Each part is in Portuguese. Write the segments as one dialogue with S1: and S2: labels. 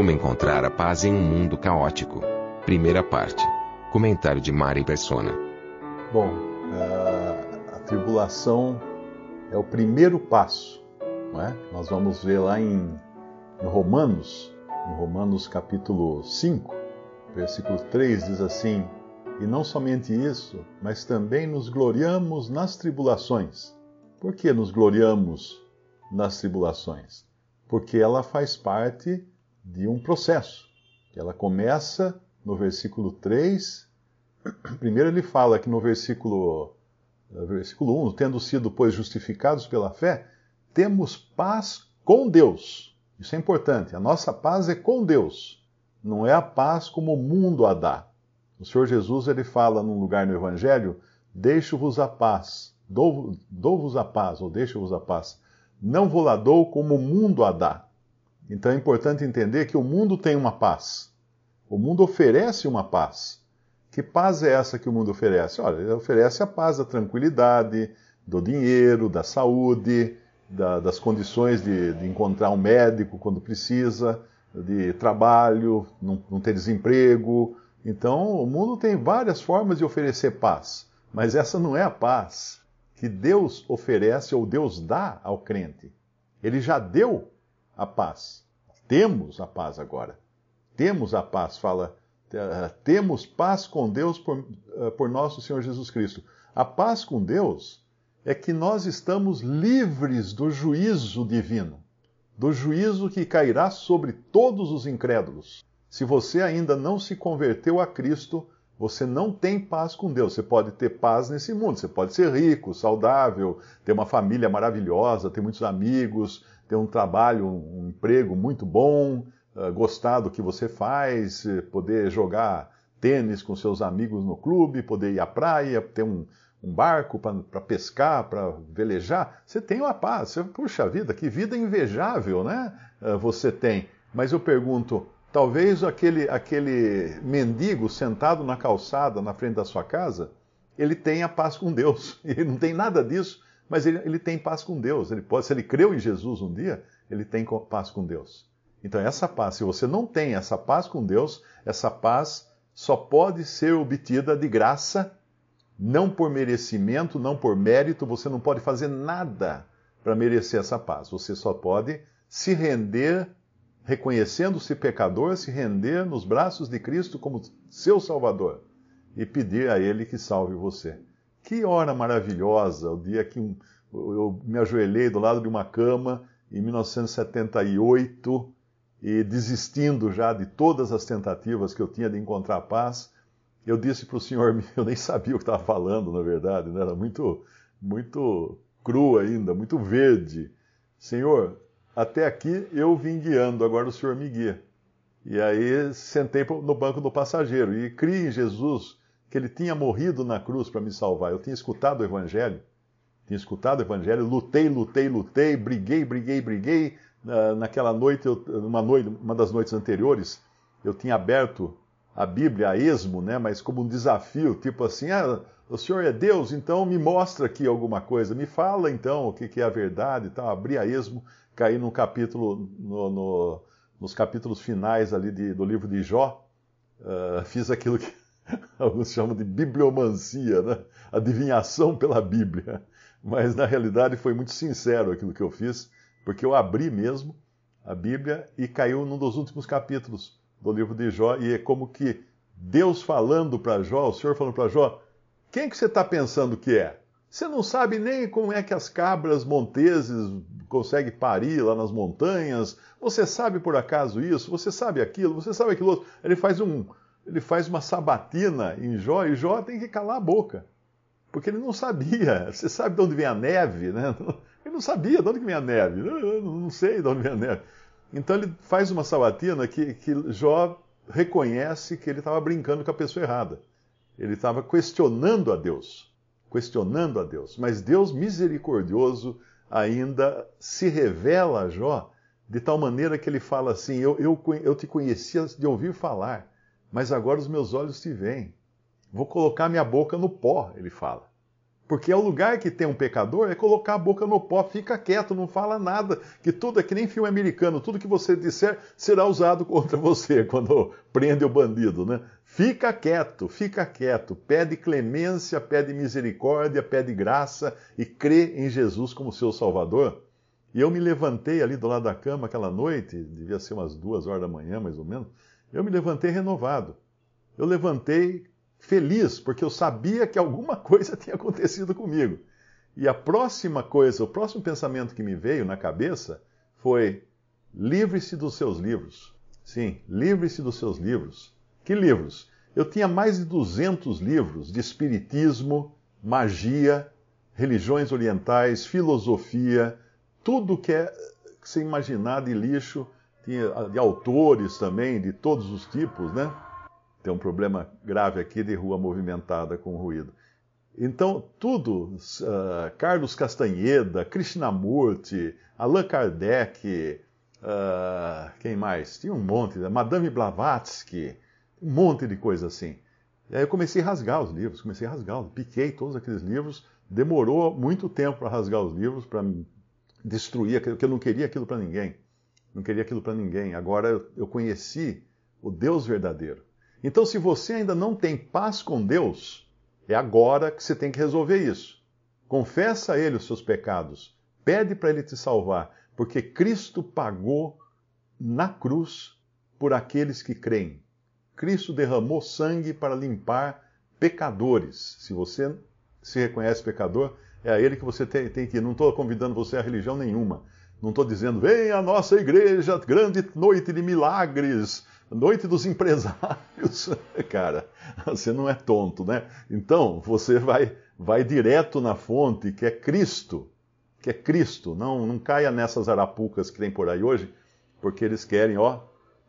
S1: Como encontrar a paz em um mundo caótico. Primeira parte. Comentário de Mari Persona.
S2: Bom, a, a tribulação é o primeiro passo, não é? Nós vamos ver lá em, em Romanos, em Romanos capítulo 5, versículo 3 diz assim: E não somente isso, mas também nos gloriamos nas tribulações. Por que nos gloriamos nas tribulações? Porque ela faz parte de um processo. Ela começa no versículo 3. Primeiro ele fala que no versículo, versículo 1, tendo sido, pois, justificados pela fé, temos paz com Deus. Isso é importante. A nossa paz é com Deus. Não é a paz como o mundo a dá. O Senhor Jesus ele fala num lugar no Evangelho: Deixo-vos a paz, dou-vos dou a paz, ou deixo-vos a paz. Não vou lá dou como o mundo a dá. Então é importante entender que o mundo tem uma paz. O mundo oferece uma paz. Que paz é essa que o mundo oferece? Olha, ele oferece a paz da tranquilidade, do dinheiro, da saúde, da, das condições de, de, encontrar um médico quando precisa, de trabalho, não, não ter desemprego. Então, o mundo tem várias formas de oferecer paz, mas essa não é a paz que Deus oferece ou Deus dá ao crente. Ele já deu a paz. Temos a paz agora. Temos a paz, fala. Temos paz com Deus por, por nosso Senhor Jesus Cristo. A paz com Deus é que nós estamos livres do juízo divino, do juízo que cairá sobre todos os incrédulos. Se você ainda não se converteu a Cristo, você não tem paz com Deus. Você pode ter paz nesse mundo, você pode ser rico, saudável, ter uma família maravilhosa, ter muitos amigos, ter um trabalho, um emprego muito bom, gostar do que você faz, poder jogar tênis com seus amigos no clube, poder ir à praia, ter um, um barco para pescar, para velejar, você tem uma paz. Você, puxa vida, que vida invejável, né? Você tem. Mas eu pergunto, talvez aquele, aquele mendigo sentado na calçada na frente da sua casa, ele tenha paz com Deus. Ele não tem nada disso, mas ele, ele tem paz com Deus. Ele pode, se ele creu em Jesus um dia, ele tem paz com Deus. Então essa paz, se você não tem essa paz com Deus, essa paz só pode ser obtida de graça não por merecimento, não por mérito, você não pode fazer nada para merecer essa paz. Você só pode se render, reconhecendo-se pecador, se render nos braços de Cristo como seu Salvador e pedir a Ele que salve você. Que hora maravilhosa, o dia que um, eu me ajoelhei do lado de uma cama em 1978 e desistindo já de todas as tentativas que eu tinha de encontrar paz eu disse para o senhor, eu nem sabia o que estava falando, na verdade, né? era muito, muito cru ainda, muito verde. Senhor, até aqui eu vim guiando, agora o senhor me guia. E aí sentei no banco do passageiro e criei em Jesus que ele tinha morrido na cruz para me salvar. Eu tinha escutado o Evangelho, tinha escutado o Evangelho, lutei, lutei, lutei, briguei, briguei, briguei. Naquela noite, uma noite, uma das noites anteriores, eu tinha aberto a Bíblia a esmo, né? mas como um desafio, tipo assim, ah, o Senhor é Deus, então me mostra aqui alguma coisa, me fala então o que, é a verdade e tal. Abri a esmo, caí no capítulo, no, no, nos capítulos finais ali de, do livro de Jó, uh, fiz aquilo que alguns chamam de bibliomancia, né? adivinhação pela Bíblia. Mas na realidade foi muito sincero aquilo que eu fiz, porque eu abri mesmo a Bíblia e caiu num dos últimos capítulos do livro de Jó, e é como que Deus falando para Jó, o Senhor falando para Jó, quem que você está pensando que é? Você não sabe nem como é que as cabras monteses conseguem parir lá nas montanhas. Você sabe por acaso isso? Você sabe aquilo? Você sabe aquilo outro? Ele faz um, ele faz uma sabatina em Jó e Jó tem que calar a boca, porque ele não sabia. Você sabe de onde vem a neve, né? Ele não sabia de onde vinha a neve. Eu não sei de onde vinha a neve. Então ele faz uma sabatina que, que Jó reconhece que ele estava brincando com a pessoa errada. Ele estava questionando a Deus. Questionando a Deus. Mas Deus misericordioso ainda se revela a Jó de tal maneira que ele fala assim: eu, eu, eu te conhecia de ouvir falar, mas agora os meus olhos te veem. Vou colocar minha boca no pó, ele fala. Porque é o lugar que tem um pecador é colocar a boca no pó, fica quieto, não fala nada, que tudo é que nem filme americano, tudo que você disser será usado contra você quando prende o bandido, né? Fica quieto, fica quieto, pede clemência, pede misericórdia, pede graça e crê em Jesus como seu Salvador. E eu me levantei ali do lado da cama aquela noite, devia ser umas duas horas da manhã mais ou menos, eu me levantei renovado. Eu levantei feliz, porque eu sabia que alguma coisa tinha acontecido comigo. E a próxima coisa, o próximo pensamento que me veio na cabeça foi: livre-se dos seus livros. Sim, livre-se dos seus livros. Que livros? Eu tinha mais de 200 livros de espiritismo, magia, religiões orientais, filosofia, tudo que é você imaginar de lixo, tinha de autores também, de todos os tipos, né? Tem um problema grave aqui de rua movimentada com ruído. Então, tudo, uh, Carlos Castanheda, Krishnamurti, Allan Kardec, uh, quem mais? Tinha um monte, né? Madame Blavatsky, um monte de coisa assim. E aí eu comecei a rasgar os livros, comecei a rasgar, piquei todos aqueles livros, demorou muito tempo para rasgar os livros, para destruir, porque eu não queria aquilo para ninguém. Não queria aquilo para ninguém. Agora eu conheci o Deus verdadeiro. Então, se você ainda não tem paz com Deus, é agora que você tem que resolver isso. Confessa a Ele os seus pecados. Pede para Ele te salvar, porque Cristo pagou na cruz por aqueles que creem. Cristo derramou sangue para limpar pecadores. Se você se reconhece pecador, é a Ele que você tem, tem que ir. Não estou convidando você a religião nenhuma. Não estou dizendo, vem à nossa igreja, grande noite de milagres, noite dos empresários. Cara, você não é tonto, né? Então, você vai, vai direto na fonte, que é Cristo. Que é Cristo. Não, não caia nessas arapucas que tem por aí hoje, porque eles querem, ó.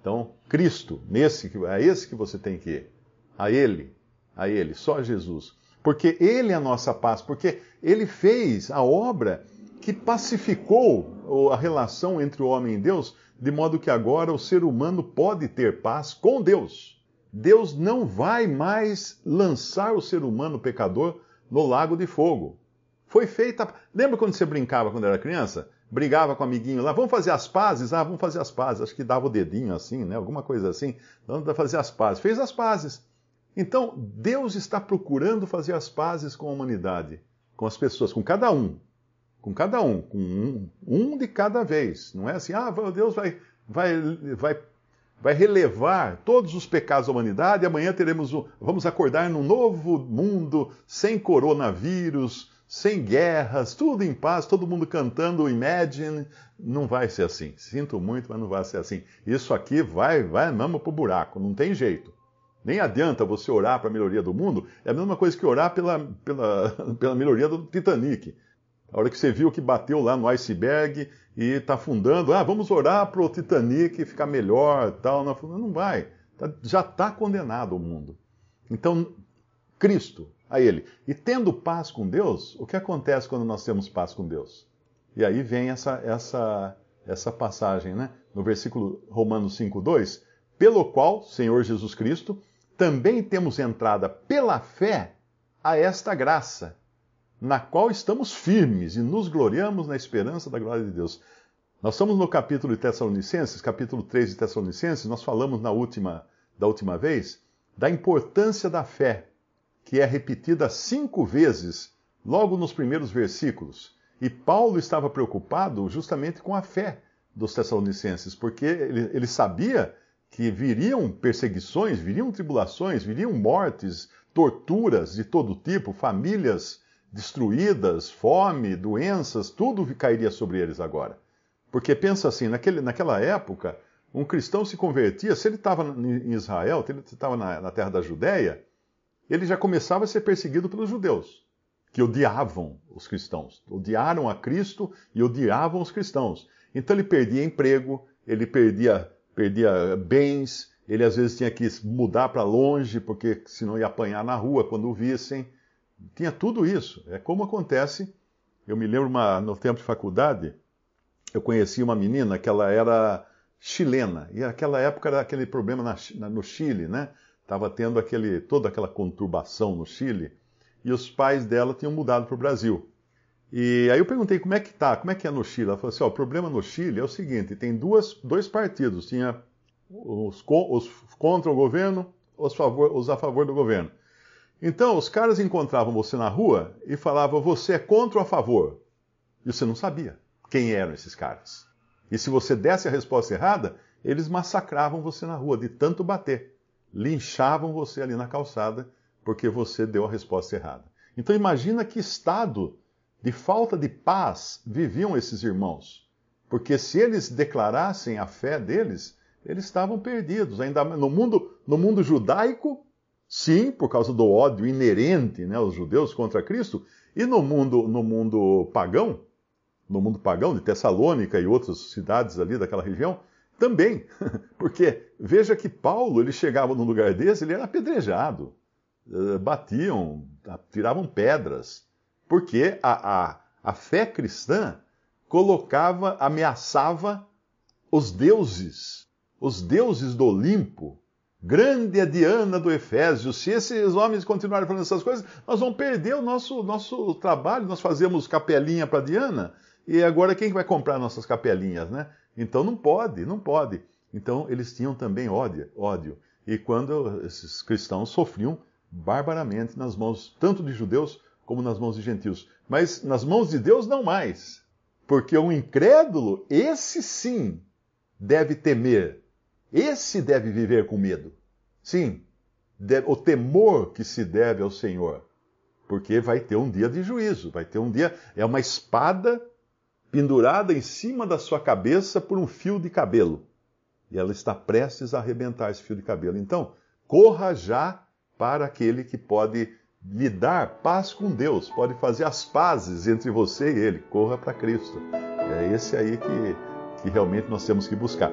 S2: Então, Cristo, nesse, é esse que você tem que ir. A Ele, a Ele, só Jesus. Porque Ele é a nossa paz, porque Ele fez a obra que pacificou a relação entre o homem e Deus, de modo que agora o ser humano pode ter paz com Deus. Deus não vai mais lançar o ser humano pecador no lago de fogo. Foi feita. Lembra quando você brincava quando era criança? Brigava com o amiguinho lá, vamos fazer as pazes? Ah, vamos fazer as pazes. Acho que dava o dedinho assim, né? Alguma coisa assim. Vamos fazer as pazes. Fez as pazes. Então, Deus está procurando fazer as pazes com a humanidade, com as pessoas, com cada um. Com cada um, com um, um de cada vez. Não é assim, ah, Deus vai, vai, vai, vai relevar todos os pecados da humanidade e amanhã teremos um, vamos acordar num novo mundo sem coronavírus, sem guerras, tudo em paz, todo mundo cantando Imagine. Não vai ser assim. Sinto muito, mas não vai ser assim. Isso aqui vai, vai mesmo pro buraco, não tem jeito. Nem adianta você orar para a melhoria do mundo, é a mesma coisa que orar pela, pela, pela melhoria do Titanic. A hora que você viu que bateu lá no iceberg e está afundando, ah, vamos orar para o Titanic ficar melhor, tal. Não, não vai. Tá, já está condenado o mundo. Então, Cristo, a Ele. E tendo paz com Deus, o que acontece quando nós temos paz com Deus? E aí vem essa, essa, essa passagem, né? No versículo Romanos 5,2, pelo qual, Senhor Jesus Cristo, também temos entrada pela fé a esta graça na qual estamos firmes e nos gloriamos na esperança da glória de Deus. Nós estamos no capítulo de Tessalonicenses, capítulo 3 de Tessalonicenses, nós falamos na última, da última vez da importância da fé, que é repetida cinco vezes logo nos primeiros versículos. E Paulo estava preocupado justamente com a fé dos Tessalonicenses, porque ele, ele sabia que viriam perseguições, viriam tribulações, viriam mortes, torturas de todo tipo, famílias destruídas, fome, doenças, tudo cairia sobre eles agora. Porque pensa assim, naquele, naquela época, um cristão se convertia, se ele estava em Israel, se ele estava na, na terra da Judéia, ele já começava a ser perseguido pelos judeus. que odiavam os cristãos. Odiaram a Cristo e odiavam os cristãos. Então ele perdia emprego, ele perdia, perdia bens, ele às vezes tinha que mudar para longe, porque senão ia apanhar na rua quando o vissem. Tinha tudo isso. É como acontece. Eu me lembro uma, no tempo de faculdade, eu conheci uma menina que ela era chilena. E naquela época era aquele problema na, no Chile, né? Estava tendo aquele, toda aquela conturbação no Chile. E os pais dela tinham mudado para o Brasil. E aí eu perguntei como é que tá, como é que é no Chile. Ela falou assim: ó, o problema no Chile é o seguinte: tem duas, dois partidos. Tinha os, os contra o governo, os, favor, os a favor do governo. Então, os caras encontravam você na rua e falavam: você é contra ou a favor? E você não sabia quem eram esses caras. E se você desse a resposta errada, eles massacravam você na rua, de tanto bater. Linchavam você ali na calçada, porque você deu a resposta errada. Então imagina que estado de falta de paz viviam esses irmãos. Porque se eles declarassem a fé deles, eles estavam perdidos. Ainda no mundo, no mundo judaico, sim, por causa do ódio inerente né, aos judeus contra Cristo, e no mundo, no mundo pagão, no mundo pagão, de Tessalônica e outras cidades ali daquela região, também. Porque veja que Paulo, ele chegava num lugar desse, ele era apedrejado. Eh, batiam, tiravam pedras. Porque a, a, a fé cristã colocava, ameaçava os deuses, os deuses do Olimpo. Grande é Diana do Efésio. Se esses homens continuarem falando essas coisas, nós vamos perder o nosso, nosso trabalho. Nós fazemos capelinha para Diana e agora quem vai comprar nossas capelinhas, né? Então não pode, não pode. Então eles tinham também ódio, ódio. E quando esses cristãos sofriam barbaramente nas mãos tanto de judeus como nas mãos de gentios. Mas nas mãos de Deus não mais. Porque um incrédulo, esse sim, deve temer. Esse deve viver com medo. Sim, o temor que se deve ao Senhor. Porque vai ter um dia de juízo, vai ter um dia. É uma espada pendurada em cima da sua cabeça por um fio de cabelo. E ela está prestes a arrebentar esse fio de cabelo. Então, corra já para aquele que pode lhe dar paz com Deus, pode fazer as pazes entre você e ele. Corra para Cristo. É esse aí que, que realmente nós temos que buscar.